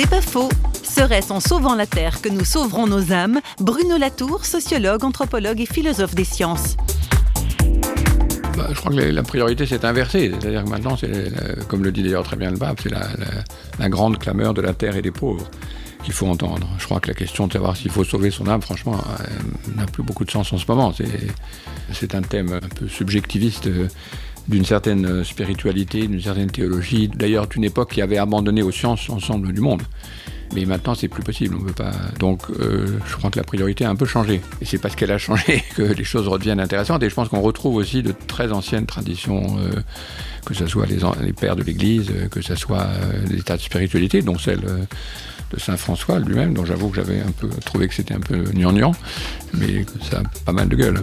C'est pas faux. Serait-ce en sauvant la Terre que nous sauverons nos âmes? Bruno Latour, sociologue, anthropologue et philosophe des sciences. Bah, je crois que la priorité s'est inversée. C'est-à-dire que maintenant, c'est, comme le dit d'ailleurs très bien le pape, c'est la, grande clameur de la terre et des pauvres qu'il faut entendre. Je crois que la question de savoir s'il faut sauver son âme, franchement, n'a plus beaucoup de sens en ce moment. C'est, un thème un peu subjectiviste euh, d'une certaine spiritualité, d'une certaine théologie, d'ailleurs d'une époque qui avait abandonné aux sciences l'ensemble du monde. Mais maintenant, c'est plus possible. On peut pas. Donc, euh, je crois que la priorité a un peu changé. Et c'est parce qu'elle a changé que les choses redeviennent intéressantes. Et je pense qu'on retrouve aussi de très anciennes traditions, euh, que ce soit les, pères de l'Église, euh, que ce soit des tas de spiritualité, dont celle de Saint François lui-même, dont j'avoue que j'avais un peu trouvé que c'était un peu gnangnan, mais ça a pas mal de gueule.